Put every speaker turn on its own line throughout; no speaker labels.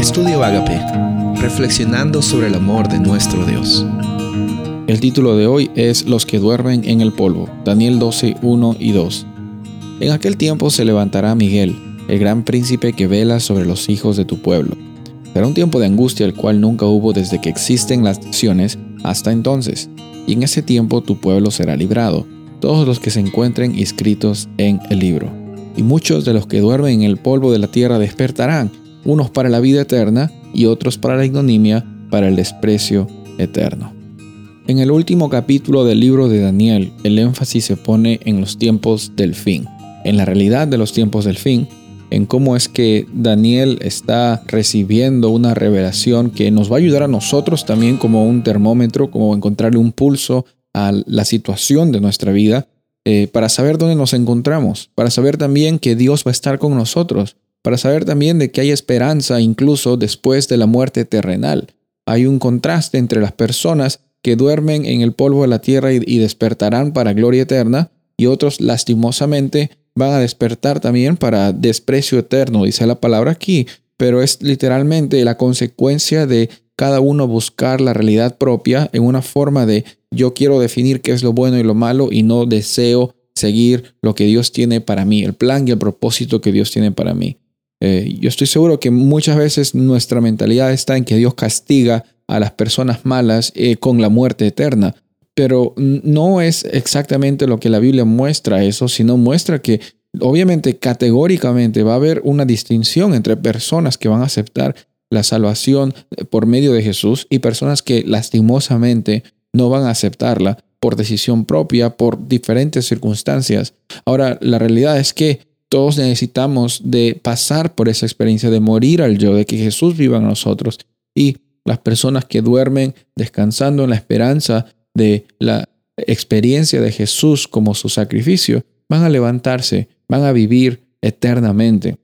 Estudio Agape, reflexionando sobre el amor de nuestro Dios.
El título de hoy es Los que duermen en el polvo, Daniel 12, 1 y 2. En aquel tiempo se levantará Miguel, el gran príncipe que vela sobre los hijos de tu pueblo. Será un tiempo de angustia el cual nunca hubo desde que existen las naciones hasta entonces, y en ese tiempo tu pueblo será librado, todos los que se encuentren inscritos en el libro. Y muchos de los que duermen en el polvo de la tierra despertarán, unos para la vida eterna y otros para la ignominia, para el desprecio eterno. En el último capítulo del libro de Daniel, el énfasis se pone en los tiempos del fin, en la realidad de los tiempos del fin, en cómo es que Daniel está recibiendo una revelación que nos va a ayudar a nosotros también como un termómetro, como encontrarle un pulso a la situación de nuestra vida, eh, para saber dónde nos encontramos, para saber también que Dios va a estar con nosotros, para saber también de que hay esperanza incluso después de la muerte terrenal. Hay un contraste entre las personas que duermen en el polvo de la tierra y, despertarán para gloria eterna, y otros lastimosamente van a despertar también para desprecio eterno, dice la palabra aquí, pero es literalmente la consecuencia de cada uno buscar la realidad propia en una forma de yo quiero definir qué es lo bueno y lo malo y no deseo seguir lo que Dios tiene para mí, el plan y el propósito que Dios tiene para mí. Eh, yo estoy seguro que muchas veces nuestra mentalidad está en que Dios castiga a las personas malas eh, con la muerte eterna, pero no es exactamente lo que la Biblia muestra eso, sino muestra que obviamente categóricamente va a haber una distinción entre personas que van a aceptar la salvación eh, por medio de Jesús y personas que lastimosamente no van a aceptarla por decisión propia, por diferentes circunstancias. Ahora, la realidad es que todos necesitamos de pasar por esa experiencia de morir al yo, de que Jesús viva en nosotros. Y las personas que duermen descansando en la esperanza de la experiencia de Jesús como su sacrificio, van a levantarse, van a vivir eternamente.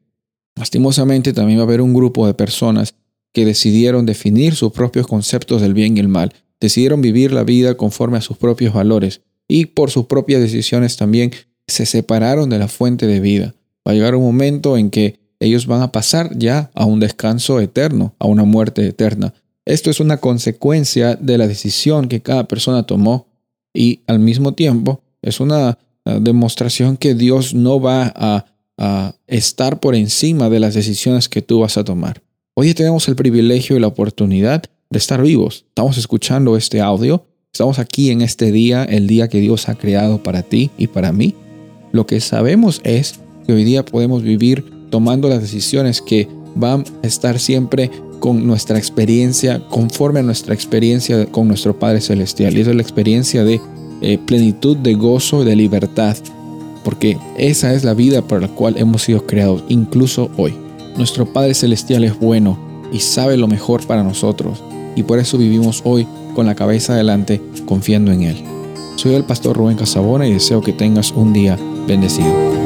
Lastimosamente también va a haber un grupo de personas que decidieron definir sus propios conceptos del bien y el mal, decidieron vivir la vida conforme a sus propios valores y por sus propias decisiones también se separaron de la fuente de vida. Va a llegar un momento en que ellos van a pasar ya a un descanso eterno, a una muerte eterna. Esto es una consecuencia de la decisión que cada persona tomó y al mismo tiempo es una ah, demostración que Dios no va a estar por encima de las decisiones que tú vas a tomar. Hoy tenemos el privilegio y la oportunidad de estar vivos. Estamos escuchando este audio, estamos aquí en este día, el día que Dios ha creado para ti y para mí. Lo que sabemos es que hoy día podemos vivir tomando las decisiones que van a estar siempre con nuestra experiencia, conforme a nuestra experiencia con nuestro Padre Celestial. Y esa es la experiencia de eh, plenitud, de gozo de libertad. Porque esa es la vida para la cual hemos sido creados, incluso hoy. Nuestro Padre Celestial es bueno y sabe lo mejor para nosotros. Y por eso vivimos hoy con la cabeza adelante, confiando en Él. Soy el pastor Rubén Casabona y deseo que tengas un día bendecido.